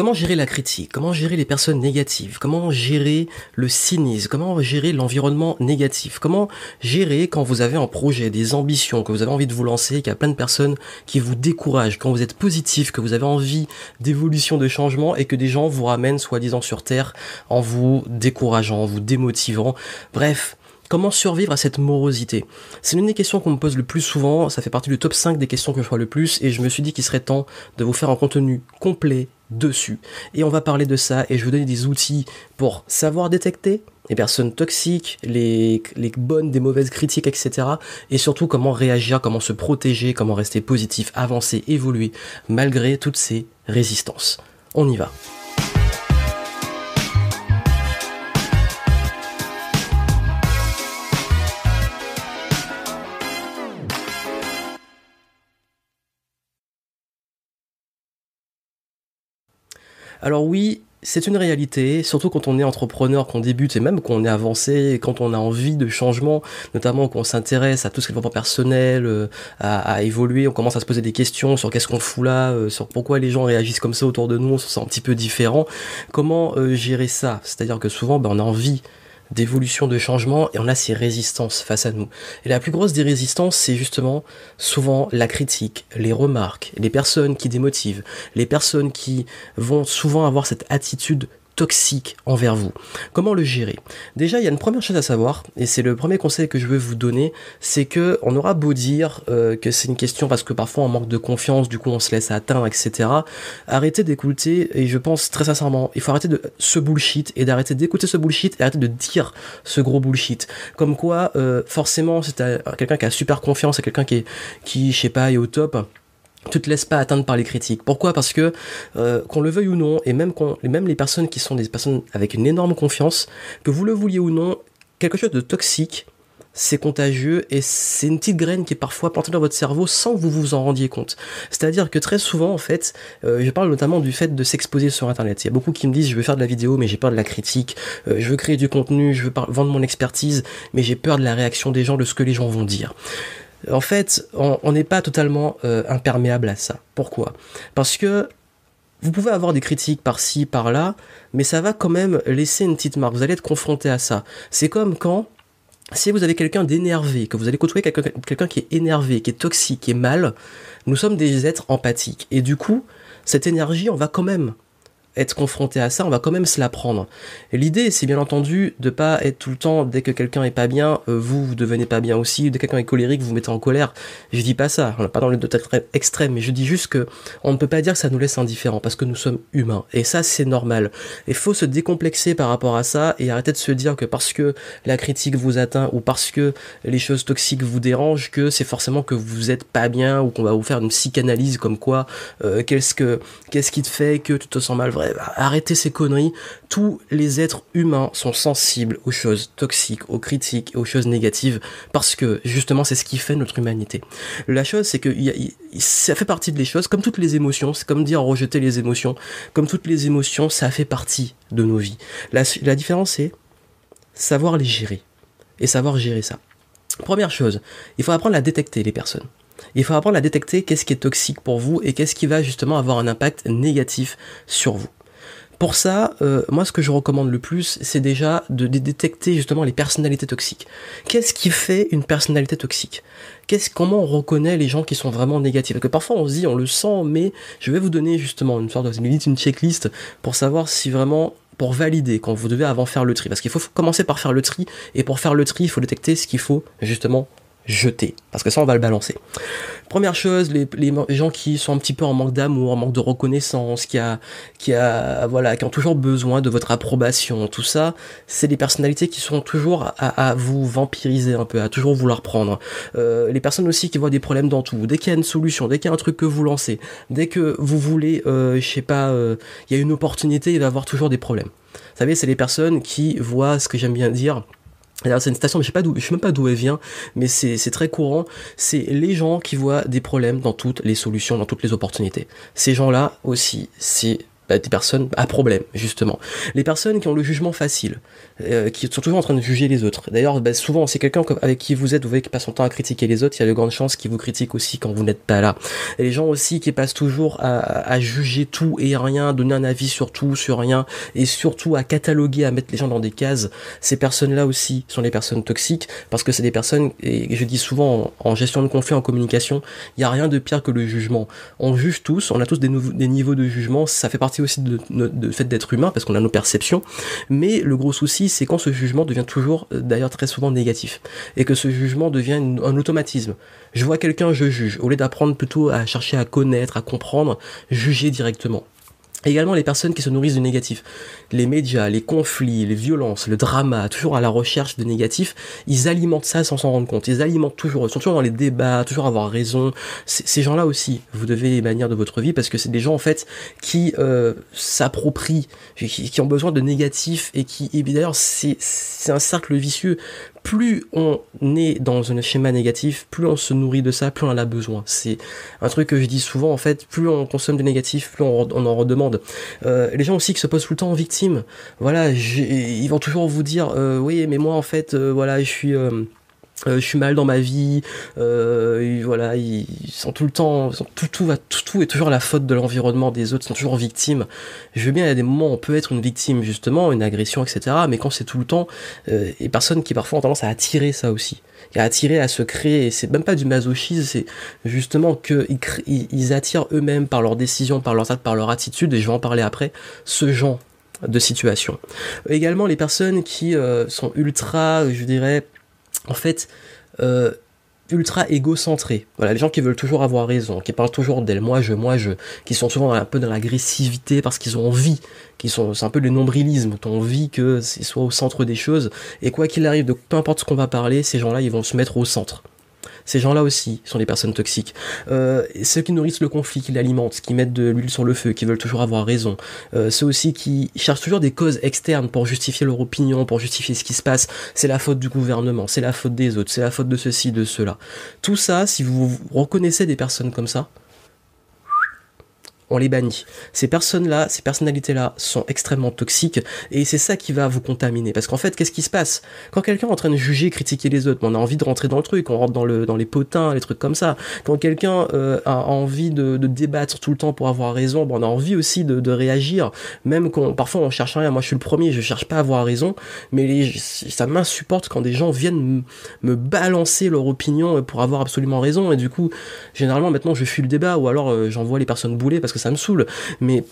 Comment gérer la critique? Comment gérer les personnes négatives? Comment gérer le cynisme? Comment gérer l'environnement négatif? Comment gérer quand vous avez un projet, des ambitions, que vous avez envie de vous lancer, qu'il y a plein de personnes qui vous découragent, quand vous êtes positif, que vous avez envie d'évolution, de changement et que des gens vous ramènent soi-disant sur Terre en vous décourageant, en vous démotivant? Bref, Comment survivre à cette morosité? C'est l'une des questions qu'on me pose le plus souvent, ça fait partie du top 5 des questions que je vois le plus, et je me suis dit qu'il serait temps de vous faire un contenu complet dessus. Et on va parler de ça, et je vais vous donner des outils pour savoir détecter les personnes toxiques, les, les bonnes, des mauvaises critiques, etc. Et surtout comment réagir, comment se protéger, comment rester positif, avancer, évoluer, malgré toutes ces résistances. On y va. Alors oui, c'est une réalité, surtout quand on est entrepreneur, qu'on débute et même quand on est avancé, quand on a envie de changement, notamment quand on s'intéresse à tout ce qui est développement personnel, euh, à, évoluer, on commence à se poser des questions sur qu'est-ce qu'on fout là, euh, sur pourquoi les gens réagissent comme ça autour de nous, on se sent un petit peu différent. Comment euh, gérer ça? C'est-à-dire que souvent, ben, on a envie d'évolution, de changement, et on a ces résistances face à nous. Et la plus grosse des résistances, c'est justement souvent la critique, les remarques, les personnes qui démotivent, les personnes qui vont souvent avoir cette attitude toxique envers vous. Comment le gérer? Déjà, il y a une première chose à savoir, et c'est le premier conseil que je veux vous donner, c'est que on aura beau dire euh, que c'est une question parce que parfois on manque de confiance, du coup on se laisse atteindre, etc. Arrêtez d'écouter, et je pense très sincèrement, il faut arrêter de ce bullshit et d'arrêter d'écouter ce bullshit et arrêter de dire ce gros bullshit. Comme quoi, euh, forcément, c'est quelqu'un qui a super confiance, c'est quelqu'un qui est, qui, je sais pas, est au top tu te laisses pas atteindre par les critiques. Pourquoi? Parce que euh, qu'on le veuille ou non, et même, même les personnes qui sont des personnes avec une énorme confiance, que vous le vouliez ou non, quelque chose de toxique, c'est contagieux et c'est une petite graine qui est parfois plantée dans votre cerveau sans que vous vous en rendiez compte. C'est-à-dire que très souvent, en fait, euh, je parle notamment du fait de s'exposer sur Internet. Il y a beaucoup qui me disent, je veux faire de la vidéo, mais j'ai peur de la critique. Euh, je veux créer du contenu, je veux vendre mon expertise, mais j'ai peur de la réaction des gens, de ce que les gens vont dire en fait, on n'est pas totalement euh, imperméable à ça. Pourquoi? Parce que vous pouvez avoir des critiques par-ci, par-là, mais ça va quand même laisser une petite marque. Vous allez être confronté à ça. C'est comme quand, si vous avez quelqu'un d'énervé, que vous allez côtoyer quelqu'un qui est énervé, qui est toxique, qui est mal, nous sommes des êtres empathiques. Et du coup, cette énergie, on va quand même être confronté à ça, on va quand même se la prendre. L'idée, c'est bien entendu de pas être tout le temps, dès que quelqu'un est pas bien, euh, vous, vous devenez pas bien aussi, dès que quelqu'un est colérique, vous vous mettez en colère. Je dis pas ça, on n'est pas dans le extrême, mais je dis juste que on ne peut pas dire que ça nous laisse indifférents, parce que nous sommes humains. Et ça, c'est normal. Il faut se décomplexer par rapport à ça, et arrêter de se dire que parce que la critique vous atteint, ou parce que les choses toxiques vous dérangent, que c'est forcément que vous êtes pas bien, ou qu'on va vous faire une psychanalyse comme quoi, euh, qu'est-ce que, qu'est-ce qui te fait que tu te sens mal arrêtez ces conneries. Tous les êtres humains sont sensibles aux choses toxiques, aux critiques, aux choses négatives, parce que justement c'est ce qui fait notre humanité. La chose c'est que ça fait partie des choses, comme toutes les émotions, c'est comme dire rejeter les émotions, comme toutes les émotions, ça fait partie de nos vies. La, la différence c'est savoir les gérer et savoir gérer ça. Première chose, il faut apprendre à détecter les personnes. Il faut apprendre à détecter qu'est-ce qui est toxique pour vous et qu'est-ce qui va justement avoir un impact négatif sur vous. Pour ça, euh, moi ce que je recommande le plus, c'est déjà de, détecter justement les personnalités toxiques. Qu'est-ce qui fait une personnalité toxique? Qu'est-ce, Comment on reconnaît les gens qui sont vraiment négatifs? Parce que parfois on se dit, on le sent, mais je vais vous donner justement une sorte de une checklist pour savoir si vraiment pour valider quand vous devez avant faire le tri. Parce qu'il faut commencer par faire le tri, et pour faire le tri, il faut détecter ce qu'il faut justement jeter. Parce que ça, on va le balancer. Première chose, les, gens qui sont un petit peu en manque d'amour, en manque de reconnaissance, qui a, qui a, voilà, qui ont toujours besoin de votre approbation, tout ça, c'est des personnalités qui sont toujours à, vous vampiriser un peu, à toujours vouloir prendre. Euh, les personnes aussi qui voient des problèmes dans tout. Dès qu'il y a une solution, dès qu'il y a un truc que vous lancez, dès que vous voulez, euh, je sais pas, euh, il y a une opportunité, il va y avoir toujours des problèmes. Vous savez, c'est les personnes qui voient ce que j'aime bien dire, c'est une station, mais je sais pas d'où, je sais même pas d'où elle vient, mais c'est, très courant. C'est les gens qui voient des problèmes dans toutes les solutions, dans toutes les opportunités. Ces gens-là aussi, c'est bah, des personnes à problème, justement. Les personnes qui ont le jugement facile, euh, qui sont toujours en train de juger les autres. D'ailleurs, bah, souvent, c'est quelqu'un avec qui vous êtes, vous voyez, qui passe son temps à critiquer les autres, il y a de grandes chances qu'il vous critique aussi quand vous n'êtes pas là. Et les gens aussi qui passent toujours à, juger tout et rien, donner un avis sur tout, sur rien, et surtout à cataloguer, à mettre les gens dans des cases, ces personnes-là aussi sont les personnes toxiques, parce que c'est des personnes, et je dis souvent en, gestion de conflit, en communication, il n'y a rien de pire que le jugement. On juge tous, on a tous des, des niveaux de jugement, ça fait partie aussi de, de, fait d'être humain parce qu'on a nos perceptions. Mais le gros souci, c'est quand ce jugement devient toujours, euh, d'ailleurs très souvent négatif, et que ce jugement devient un automatisme. Je vois quelqu'un, je juge, au lieu d'apprendre plutôt à chercher à connaître, à comprendre, juger directement. Également les personnes qui se nourrissent du négatif. Les médias, les conflits, les violences, le drama, toujours à la recherche de négatif, ils alimentent ça sans s'en rendre compte. Ils alimentent toujours, ils sont toujours dans les débats, toujours avoir raison. Ces gens-là aussi, vous devez les bannir de votre vie parce que c'est des gens en fait qui euh, s'approprient, qui, ont besoin de négatif et qui, et d'ailleurs c'est un cercle vicieux plus on est dans un schéma négatif, plus on se nourrit de ça, plus on en a besoin. C'est un truc que je dis souvent en fait, plus on consomme de négatif, plus on, en redemande. Euh, les gens aussi qui se posent tout le temps en victime, voilà, ils vont toujours vous dire euh, oui mais moi en fait euh, voilà je suis euh, je suis mal dans ma vie, euh, voilà, ils sont tout le temps, tout, tout, tout, tout est toujours la faute de l'environnement des autres, sont toujours victimes. Je veux bien, il y a des moments où on peut être une victime, justement, une agression, etc. Mais quand c'est tout le temps, euh, et personnes qui parfois ont tendance à attirer ça aussi, à attirer à se créer, c'est même pas du masochisme, c'est justement qu'ils ils attirent eux-mêmes par leurs décisions, par leurs actes, par leur attitude, et je vais en parler après, ce genre de situation. Également les personnes qui euh, sont ultra, je dirais, en fait, euh, ultra égocentrés. Voilà, les gens qui veulent toujours avoir raison, qui parlent toujours d'elle, moi je, moi je, qui sont souvent un peu dans l'agressivité parce qu'ils ont envie, qui sont, c'est un peu le nombrilisme, ont envie que c'est soit au centre des choses, et quoi qu'il arrive, de peu importe ce qu'on va parler, ces gens-là, ils vont se mettre au centre. Ces gens-là aussi sont des personnes toxiques. Euh, ceux qui nourrissent le conflit, qui l'alimentent, qui mettent de l'huile sur le feu, qui veulent toujours avoir raison. Euh, ceux aussi qui cherchent toujours des causes externes pour justifier leur opinion, pour justifier ce qui se passe. C'est la faute du gouvernement, c'est la faute des autres, c'est la faute de ceci, de cela. Tout ça, si vous reconnaissez des personnes comme ça, on les bannit. Ces personnes-là, ces personnalités-là sont extrêmement toxiques et c'est ça qui va vous contaminer. Parce qu'en fait, qu'est-ce qui se passe? Quand quelqu'un est en train de juger, critiquer les autres, on a envie de rentrer dans le truc, on rentre dans, le, dans les potins, les trucs comme ça. Quand quelqu'un euh, a envie de, débattre tout le temps pour avoir raison, on a envie aussi de, réagir, même quand parfois on cherche rien. Moi, je suis le premier, je cherche pas à avoir raison, mais ça m'insupporte quand des gens viennent me balancer leur opinion pour avoir absolument raison. Et du coup, généralement, maintenant, je fuis le débat ou alors euh, j'envoie les personnes bouler parce que ça me saoule. Mais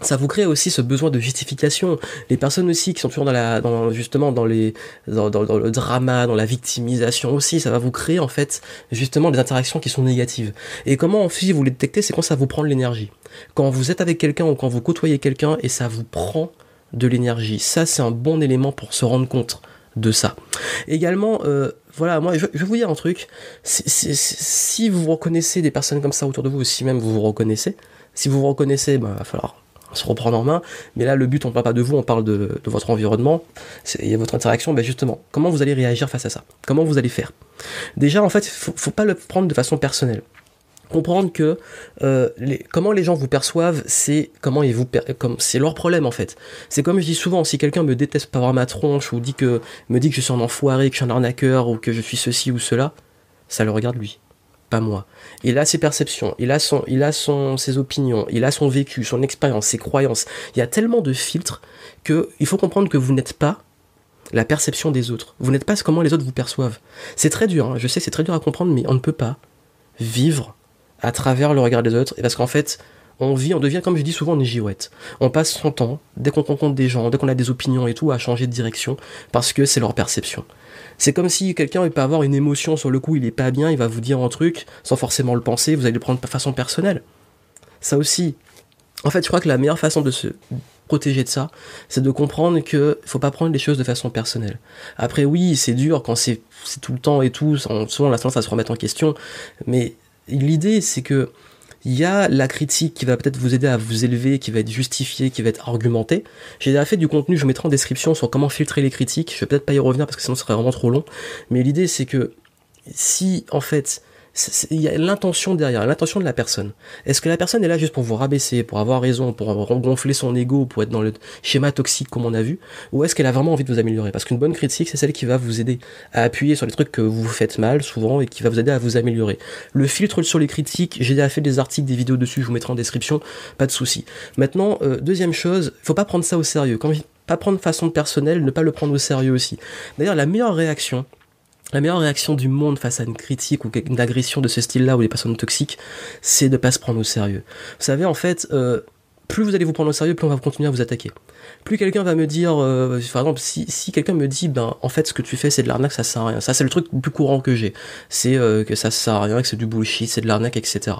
ça vous crée aussi ce besoin de justification. Les personnes aussi qui sont toujours dans la, justement dans les, dans, le drama, dans la victimisation aussi, ça va vous créer en fait justement des interactions qui sont négatives. Et comment si vous les détectez, c'est quand ça vous prend de l'énergie. Quand vous êtes avec quelqu'un ou quand vous côtoyez quelqu'un et ça vous prend de l'énergie. Ça, c'est un bon élément pour se rendre compte de ça. Également, euh, voilà, moi, je, vais vous dire un truc. si vous reconnaissez des personnes comme ça autour de vous, ou si même vous vous reconnaissez, si vous vous reconnaissez, ben, il va falloir se reprendre en main. Mais là, le but, on ne parle pas de vous, on parle de, votre environnement. Il y votre interaction. Ben justement, comment vous allez réagir face à ça? Comment vous allez faire? Déjà, en fait, il faut, faut pas le prendre de façon personnelle comprendre que euh, comment les gens vous perçoivent, c'est comment ils vous c'est leur problème en fait. C'est comme je dis souvent, si quelqu'un me déteste voir ma tronche ou que me dit que je suis un enfoiré, que je suis un arnaqueur ou que je suis ceci ou cela, ça le regarde lui pas moi. Il a ses perceptions, il a son, il a son, ses opinions, il a son vécu, son expérience, ses croyances. Il y a tellement de filtres que il faut comprendre que vous n'êtes pas la perception des autres. Vous n'êtes pas comment les autres vous perçoivent. C'est très dur, hein. je sais, c'est très dur à comprendre, mais on ne peut pas vivre à travers le regard des autres. Et parce qu'en fait, on vit, on devient, comme je dis souvent, une girouette. On passe son temps, dès qu'on rencontre des gens, dès qu'on a des opinions et tout, à changer de direction, parce que c'est leur perception. C'est comme si quelqu'un peut avoir une émotion sur le coup, il est pas bien, il va vous dire un truc sans forcément le penser, vous allez le prendre de façon personnelle. Ça aussi. En fait, je crois que la meilleure façon de se protéger de ça, c'est de comprendre que faut pas prendre les choses de façon personnelle. Après, oui, c'est dur quand c'est tout le temps et tout, souvent la tendance à se remettre en question, mais l'idée c'est que il y a la critique qui va peut-être vous aider à vous élever, qui va être justifiée, qui va être argumentée. J'ai déjà fait du contenu, je vous mettrai en description sur comment filtrer les critiques. Je vais peut-être pas y revenir parce que sinon ce serait vraiment trop long. Mais l'idée c'est que si en fait il y a l'intention derrière, l'intention de la personne. Est-ce que la personne est là juste pour vous rabaisser, pour avoir raison, pour gonfler son ego, pour être dans le schéma toxique comme on a vu, ou est-ce qu'elle a vraiment envie de vous améliorer? Parce qu'une bonne critique, c'est celle qui va vous aider à appuyer sur les trucs que vous faites mal souvent et qui va vous aider à vous améliorer. Le filtre sur les critiques, j'ai déjà fait des articles, des vidéos dessus, je vous mettrai en description, pas de souci. Maintenant, euh, deuxième chose, faut pas prendre ça au sérieux. Quand pas prendre façon personnelle, ne pas le prendre au sérieux aussi. D'ailleurs, la meilleure réaction, la meilleure réaction du monde face à une critique ou une agression de ce style-là ou des personnes toxiques, c'est de pas se prendre au sérieux. Vous savez, en fait, euh, plus vous allez vous prendre au sérieux, plus on va continuer à vous attaquer. Plus quelqu'un va me dire, euh, par exemple, si, si quelqu'un me dit, ben, en fait, ce que tu fais, c'est de l'arnaque, ça sert à rien. Ça, c'est le truc le plus courant que j'ai. C'est euh, que ça sert à rien, que c'est du bullshit, c'est de l'arnaque, etc.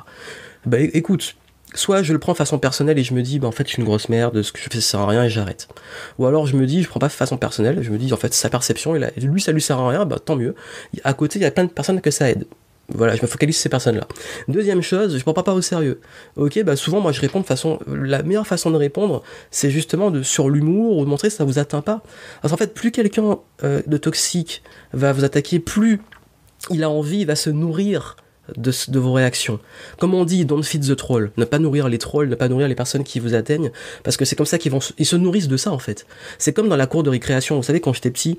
Ben, écoute, soit je le prends façon personnelle et je me dis, bah, en fait, je suis une grosse merde, ce que je fais, ça sert à rien et j'arrête. Ou alors je me dis, je prends pas façon personnelle, je me dis, en fait, sa perception, et lui, ça lui sert à rien, bah, tant mieux. À côté, il y a plein de personnes que ça aide. Voilà, je me focalise sur ces personnes-là. Deuxième chose, je prends pas, pas au sérieux. Ok, bah souvent moi je réponds de façon, la meilleure façon de répondre, c'est justement de sur l'humour ou de montrer que ça vous atteint pas. Parce qu'en fait, plus quelqu'un euh, de toxique va vous attaquer, plus il a envie, il va se nourrir de, vos réactions. Comme on dit, don't feed the troll. Ne pas nourrir les trolls, ne pas nourrir les personnes qui vous atteignent, parce que c'est comme ça qu'ils vont, ils se nourrissent de ça en fait. C'est comme dans la cour de récréation. Vous savez, quand j'étais petit,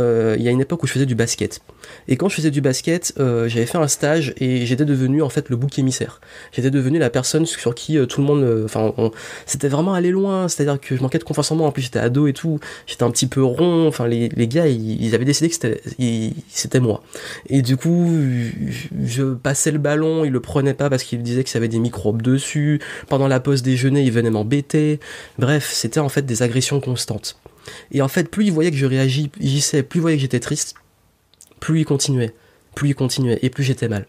euh, il y a une époque où je faisais du basket. Et quand je faisais du basket, euh, j'avais fait un stage et j'étais devenu en fait le bouc émissaire. J'étais devenu la personne sur qui euh, tout le monde, enfin, c'était vraiment aller loin. C'est-à-dire que je manquais de confiance en moi. En plus, j'étais ado et tout. J'étais un petit peu rond. Enfin, les, gars, ils, avaient décidé que c'était, c'était moi. Et du coup, je passait le ballon, il le prenait pas parce qu'il disait que ça avait des microbes dessus. Pendant la pause déjeuner, il venait m'embêter. Bref, c'était en fait des agressions constantes. Et en fait, plus il voyait que je réagissais, plus il voyait que j'étais triste, plus il continuait, plus il continuait, et plus j'étais mal.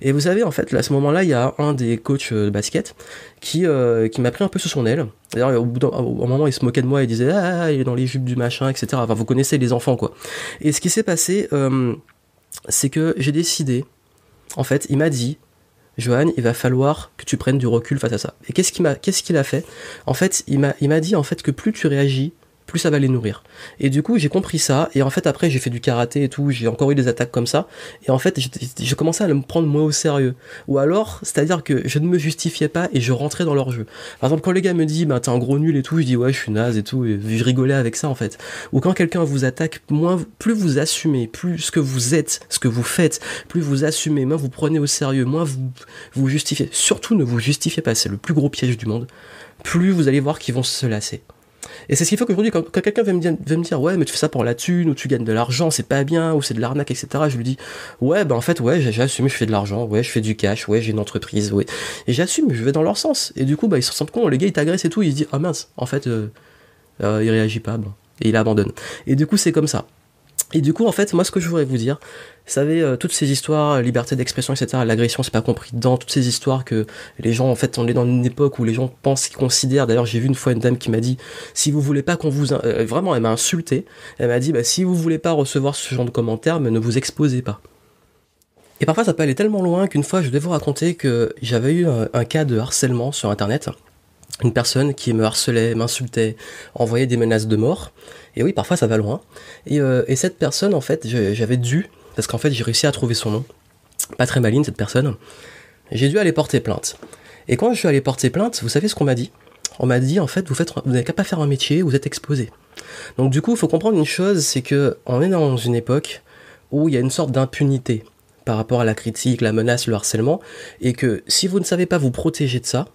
Et vous savez, en fait, à ce moment-là, il y a un des coachs de basket qui, euh, qui m'a pris un peu sous son aile. D'ailleurs, au bout d'un moment, il se moquait de moi, il disait Ah, il est dans les jupes du machin, etc. Enfin, vous connaissez les enfants, quoi. Et ce qui s'est passé, euh, c'est que j'ai décidé en fait, il m'a dit, Johan, il va falloir que tu prennes du recul face à ça. Et qu'est-ce qu'il qu'il a fait? En fait, il m'a dit en fait que plus tu réagis plus ça va les nourrir. Et du coup, j'ai compris ça, et en fait, après, j'ai fait du karaté et tout, j'ai encore eu des attaques comme ça, et en fait, j'ai commencé à me prendre moins au sérieux. Ou alors, c'est-à-dire que je ne me justifiais pas et je rentrais dans leur jeu. Par exemple, quand les gars me disent, bah, t'es un gros nul et tout, je dis, ouais, je suis naze et tout, et je rigolais avec ça, en fait. Ou quand quelqu'un vous attaque, moins, plus vous assumez, plus ce que vous êtes, ce que vous faites, plus vous assumez, moins vous prenez au sérieux, moins vous vous justifiez. Surtout, ne vous justifiez pas, c'est le plus gros piège du monde. Plus vous allez voir qu'ils vont se lasser. Et c'est ce qu'il faut qu'aujourd'hui, quand, quelqu'un veut me, dire, ouais, mais tu fais ça pour la thune, ou tu gagnes de l'argent, c'est pas bien, ou c'est de l'arnaque, etc., je lui dis, ouais, ben en fait, ouais, j'ai assumé, je fais de l'argent, ouais, je fais du cash, ouais, j'ai une entreprise, ouais. Et j'assume, je vais dans leur sens. Et du coup, bah, ils se sentent compte, les gars, ils t'agressent et tout, ils se disent, ah mince, en fait, euh, euh, il réagit pas, bon. Et il abandonne. Et du coup, c'est comme ça. Et du coup, en fait, moi, ce que je voudrais vous dire, vous savez, euh, toutes ces histoires, euh, liberté d'expression, etc., l'agression, c'est pas compris dedans, toutes ces histoires que les gens, en fait, on est dans une époque où les gens pensent, qu'ils considèrent, d'ailleurs, j'ai vu une fois une dame qui m'a dit, si vous voulez pas qu'on vous, euh, vraiment, elle m'a insulté, elle m'a dit, bah, si vous voulez pas recevoir ce genre de commentaires, mais ne vous exposez pas. Et parfois, ça peut aller tellement loin qu'une fois, je devais vous raconter que j'avais eu un cas de harcèlement sur Internet une personne qui me harcelait, m'insultait, envoyait des menaces de mort. Et oui, parfois ça va loin. Et, euh, cette personne, en fait, j'avais dû, parce qu'en fait j'ai réussi à trouver son nom, pas très maligne cette personne, j'ai dû aller porter plainte. Et quand je suis allé porter plainte, vous savez ce qu'on m'a dit? On m'a dit, en fait, vous faites, vous n'avez qu'à pas faire un métier, vous êtes exposé. Donc du coup, il faut comprendre une chose, c'est que on est dans une époque où il y a une sorte d'impunité par rapport à la critique, la menace, le harcèlement, et que si vous ne savez pas vous protéger de ça,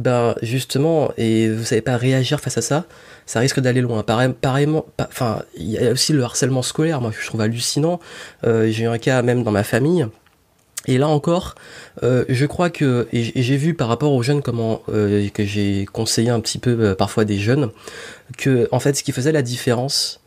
ben justement, et vous savez pas réagir face à ça, ça risque d'aller loin. pareillement, enfin, il y a aussi le harcèlement scolaire, moi je trouve hallucinant. Euh, j'ai eu un cas même dans ma famille. Et là encore, euh, je crois que, et j'ai vu par rapport aux jeunes comment euh, que j'ai conseillé un petit peu parfois des jeunes, que en fait ce qui faisait la différence,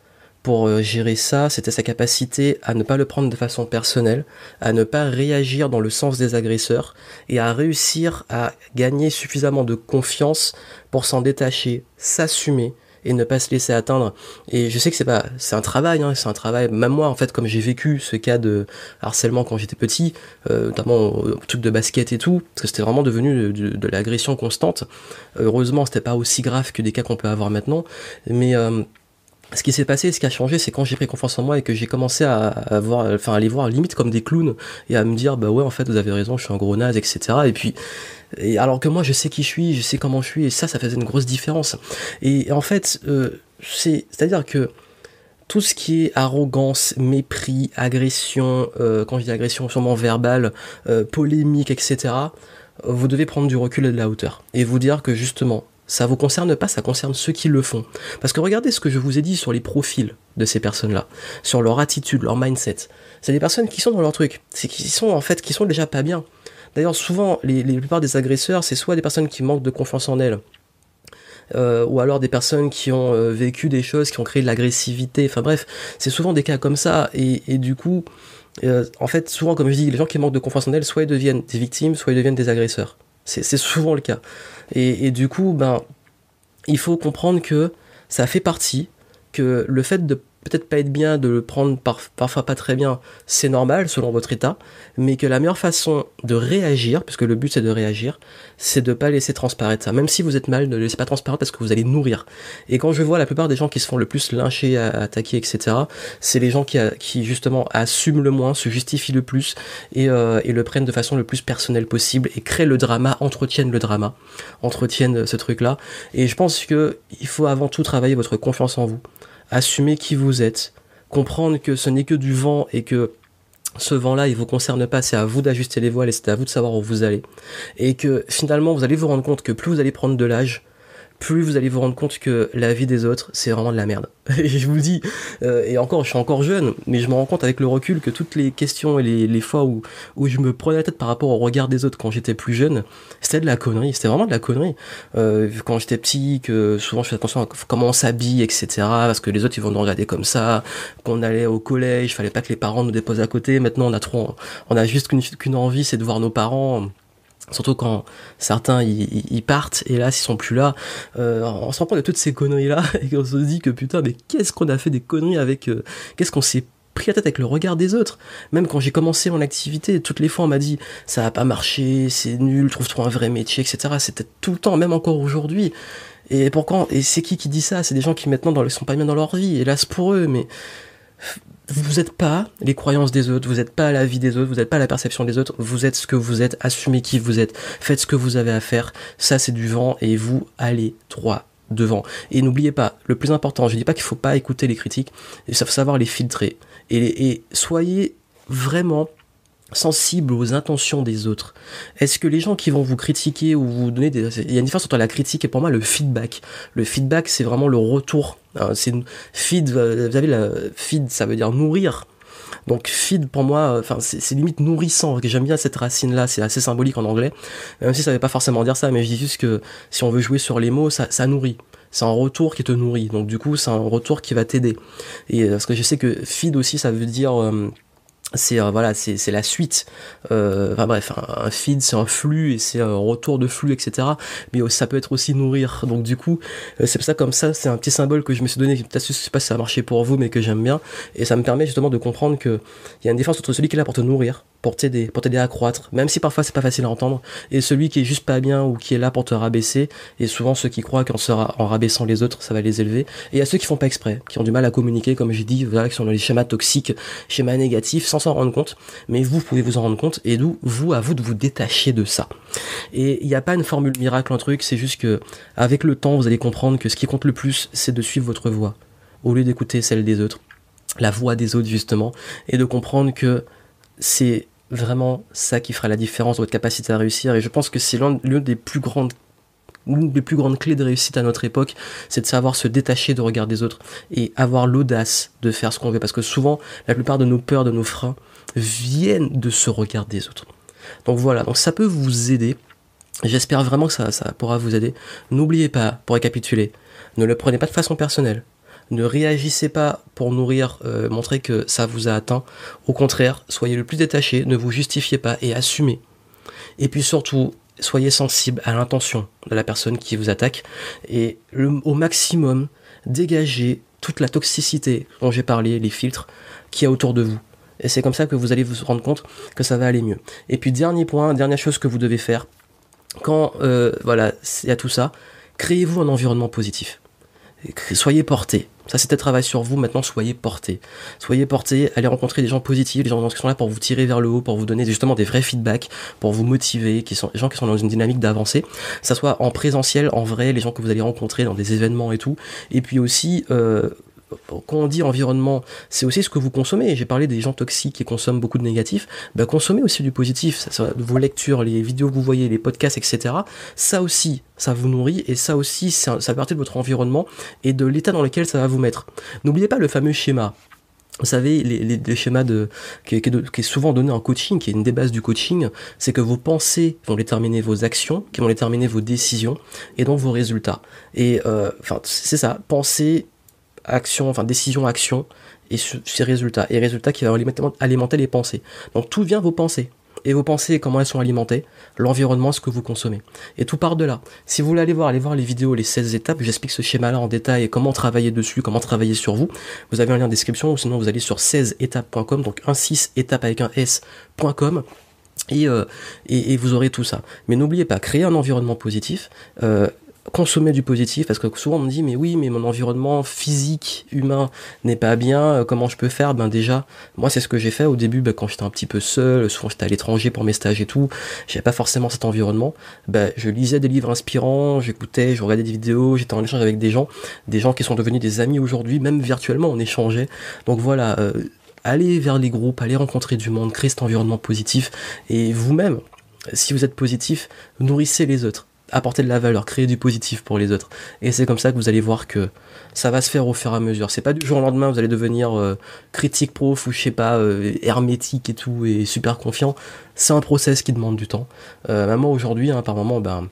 pour euh, gérer ça, c'était sa capacité à ne pas le prendre de façon personnelle, à ne pas réagir dans le sens des agresseurs et à réussir à gagner suffisamment de confiance pour s'en détacher, s'assumer et ne pas se laisser atteindre. Et je sais que c'est pas, c'est un travail, hein, c'est un travail. Même moi, en fait, comme j'ai vécu ce cas de harcèlement quand j'étais petit, euh, notamment au, truc de basket et tout, parce que c'était vraiment devenu de, l'agression constante. Heureusement, c'était pas aussi grave que des cas qu'on peut avoir maintenant, mais euh, ce qui s'est passé, ce qui a changé, c'est quand j'ai pris confiance en moi et que j'ai commencé à, à voir, enfin, à les voir limite comme des clowns et à me dire, bah ouais, en fait, vous avez raison, je suis un gros naze, etc. Et puis, et alors que moi, je sais qui je suis, je sais comment je suis, et ça, ça faisait une grosse différence. Et, en fait, euh, c'est, c'est-à-dire que tout ce qui est arrogance, mépris, agression, euh, quand je dis agression, sûrement verbale, euh, polémique, etc., vous devez prendre du recul et de la hauteur et vous dire que justement, ça vous concerne pas, ça concerne ceux qui le font. Parce que regardez ce que je vous ai dit sur les profils de ces personnes-là, sur leur attitude, leur mindset. C'est des personnes qui sont dans leur truc, c'est qui sont en fait qui sont déjà pas bien. D'ailleurs, souvent, les, les plupart des agresseurs, c'est soit des personnes qui manquent de confiance en elles, euh, ou alors des personnes qui ont euh, vécu des choses, qui ont créé de l'agressivité. Enfin bref, c'est souvent des cas comme ça. Et, du coup, euh, en fait, souvent, comme je dis, les gens qui manquent de confiance en elles, soit ils deviennent des victimes, soit ils deviennent des agresseurs. C'est souvent le cas. Et, du coup, ben, il faut comprendre que ça fait partie, que le fait de peut-être pas être bien, de le prendre parfois pas très bien, c'est normal selon votre état, mais que la meilleure façon de réagir, puisque le but c'est de réagir, c'est de pas laisser transparaître ça. Même si vous êtes mal, ne laissez pas transparaître parce que vous allez nourrir. Et quand je vois la plupart des gens qui se font le plus lyncher, attaquer, etc., c'est les gens qui, justement assument le moins, se justifient le plus et, euh, et, le prennent de façon le plus personnelle possible et créent le drama, entretiennent le drama, entretiennent ce truc-là. Et je pense que il faut avant tout travailler votre confiance en vous assumer qui vous êtes, comprendre que ce n'est que du vent et que ce vent-là, il vous concerne pas, c'est à vous d'ajuster les voiles et c'est à vous de savoir où vous allez. Et que finalement, vous allez vous rendre compte que plus vous allez prendre de l'âge, plus vous allez vous rendre compte que la vie des autres, c'est vraiment de la merde. Et je vous dis, euh, et encore, je suis encore jeune, mais je me rends compte avec le recul que toutes les questions et les, les fois où, où je me prenais la tête par rapport au regard des autres quand j'étais plus jeune, c'était de la connerie, c'était vraiment de la connerie. Euh, quand j'étais petit, que souvent je fais attention à comment on s'habille, etc., parce que les autres ils vont nous regarder comme ça, qu'on allait au collège, fallait pas que les parents nous déposent à côté, maintenant on a trop, on a juste qu'une envie, c'est de voir nos parents Surtout quand certains ils, partent et là s'ils sont plus là, euh, on se rend compte de toutes ces conneries là et qu'on se dit que putain mais qu'est-ce qu'on a fait des conneries avec, euh, qu'est-ce qu'on s'est pris la tête avec le regard des autres? Même quand j'ai commencé mon activité, toutes les fois on m'a dit ça va pas marcher, c'est nul, trouve-toi un vrai métier, etc. C'était tout le temps, même encore aujourd'hui. Et pourquoi Et c'est qui qui dit ça? C'est des gens qui maintenant dans, sont pas bien dans leur vie, hélas pour eux, mais vous n'êtes pas les croyances des autres, vous n'êtes pas la vie des autres, vous n'êtes pas la perception des autres, vous êtes ce que vous êtes, assumez qui vous êtes, faites ce que vous avez à faire, ça c'est du vent et vous allez droit devant. Et n'oubliez pas, le plus important, je dis pas qu'il faut pas écouter les critiques, il faut savoir les filtrer. Et, et soyez vraiment sensible aux intentions des autres Est-ce que les gens qui vont vous critiquer ou vous donner des... Il y a une différence entre la critique et pour moi le feedback. Le feedback, c'est vraiment le retour. C'est feed, vous avez la feed, ça veut dire nourrir. Donc feed pour moi, enfin c'est limite nourrissant. J'aime bien cette racine là, c'est assez symbolique en anglais. Même si ça veut pas forcément dire ça, mais je dis juste que si on veut jouer sur les mots, ça, nourrit c'est un retour qui te nourrit. Donc du coup, c'est un retour qui va t'aider. Et parce que je sais que feed aussi, ça veut dire euh, c'est euh, voilà c'est la suite. Euh, enfin bref un, feed c'est un flux et c'est un retour de flux etc mais ça peut être aussi nourrir. Donc du coup euh, c'est ça comme ça c'est un petit symbole que je me suis donné je sais pas si ça a marché pour vous mais que j'aime bien. Et ça me permet justement de comprendre que il y a une différence entre celui qui est là pour te nourrir pour t'aider pour t'aider à croître même si parfois c'est pas facile à entendre. Et celui qui est juste pas bien ou qui est là pour te rabaisser et souvent ceux qui croient qu'en rabaissant les autres ça va les élever. Et a ceux qui font pas exprès qui ont du mal à communiquer comme j'ai dit voilà qui sont dans les schémas toxiques schémas négatifs sans s'en rendre compte, mais vous pouvez vous en rendre compte, et d'où vous, à vous de vous détacher de ça. Et il n'y a pas une formule miracle, un truc, c'est juste que, avec le temps, vous allez comprendre que ce qui compte le plus, c'est de suivre votre voix, au lieu d'écouter celle des autres, la voix des autres, justement, et de comprendre que c'est vraiment ça qui fera la différence, votre capacité à réussir, et je pense que c'est l'une des plus grandes clés de réussite à notre époque, c'est de savoir se détacher de regard des autres et avoir l'audace de faire ce qu'on veut. Parce que souvent, la plupart de nos peurs, de nos freins, viennent de ce regard des autres. Donc voilà, donc ça peut vous aider. J'espère vraiment que ça, ça pourra vous aider. N'oubliez pas, pour récapituler, ne le prenez pas de façon personnelle. Ne réagissez pas pour nourrir, euh, montrer que ça vous a atteint. Au contraire, soyez le plus détaché, ne vous justifiez pas et assumez. Et puis surtout, soyez sensible à l'intention de la personne qui vous attaque et au maximum dégagez toute la toxicité dont j'ai parlé, les filtres qu'il y a autour de vous. Et c'est comme ça que vous allez vous rendre compte que ça va aller mieux. Et puis dernier point, dernière chose que vous devez faire, quand euh, voilà, il y a tout ça, créez-vous un environnement positif. Soyez portés. Ça, c'était travail sur vous. Maintenant, soyez portés. Soyez portés. Allez rencontrer des gens positifs, des gens qui sont là pour vous tirer vers le haut, pour vous donner justement des vrais feedbacks, pour vous motiver, qui sont, des gens qui sont dans une dynamique d'avancer. Ça soit en présentiel, en vrai, les gens que vous allez rencontrer dans des événements et tout. Et puis aussi, euh, quand on dit environnement, c'est aussi ce que vous consommez. J'ai parlé des gens toxiques qui consomment beaucoup de négatifs. Ben, consommez aussi du positif. Ça, vos lectures, les vidéos que vous voyez, les podcasts, etc. Ça aussi, ça vous nourrit et ça aussi, ça, ça partie de votre environnement et de l'état dans lequel ça va vous mettre. N'oubliez pas le fameux schéma. Vous savez, les, schémas de, qui, est souvent donné en coaching, qui est une des bases du coaching, c'est que vos pensées vont déterminer vos actions, qui vont déterminer vos décisions et donc vos résultats. Et euh, enfin, c'est ça, pensée, action, enfin décision, action, et ces résultats. Et résultats qui vont alimenter les pensées. Donc tout vient vos pensées. Et vos pensées, comment elles sont alimentées, l'environnement, ce que vous consommez. Et tout part de là. Si vous voulez aller voir, aller voir les vidéos, les 16 étapes, j'explique ce schéma-là en détail et comment travailler dessus, comment travailler sur vous. Vous avez un lien en description, ou sinon vous allez sur 16étapes.com, donc 16 étapes avec un S.com. Et, euh, et, vous aurez tout ça. Mais n'oubliez pas, créer un environnement positif, euh, consommer du positif parce que souvent on me dit mais oui mais mon environnement physique humain n'est pas bien euh, comment je peux faire? Ben déjà moi c'est ce que j'ai fait au début ben, quand j'étais un petit peu seul souvent j'étais à l'étranger pour mes stages et tout j'avais pas forcément cet environnement. Ben je lisais des livres inspirants j'écoutais je regardais des vidéos j'étais en échange avec des gens des gens qui sont devenus des amis aujourd'hui même virtuellement on échangeait. Donc voilà euh, allez vers les groupes allez rencontrer du monde créer cet environnement positif. Et vous-même si vous êtes positif nourrissez les autres apporter de la valeur, créer du positif pour les autres. Et c'est comme ça que vous allez voir que ça va se faire au fur et à mesure. C'est pas du jour au lendemain, vous allez devenir euh, critique prof ou je sais pas, euh, hermétique et tout, et super confiant. C'est un process qui demande du temps. Euh, moi aujourd'hui, hein, par moment, ben,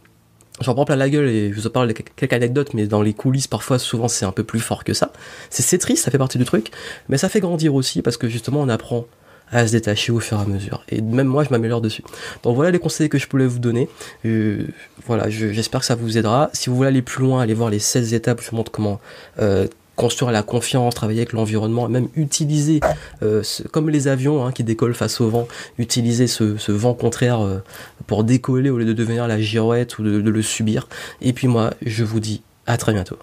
j'en prends plein la gueule et je vous en parle de quelques anecdotes, mais dans les coulisses, parfois, souvent, c'est un peu plus fort que ça. C'est triste, ça fait partie du truc, mais ça fait grandir aussi parce que justement, on apprend à se détacher au fur et à mesure. Et même moi, je m'améliore dessus. Donc voilà les conseils que je pouvais vous donner. Euh, voilà, j'espère que ça vous aidera. Si vous voulez aller plus loin, allez voir les 16 étapes, je vous montre comment euh, construire la confiance, travailler avec l'environnement, même utiliser, euh, comme les avions hein, qui décollent face au vent, utiliser ce, vent contraire pour décoller au lieu de devenir la girouette ou de le subir. Et puis moi, je vous dis à très bientôt.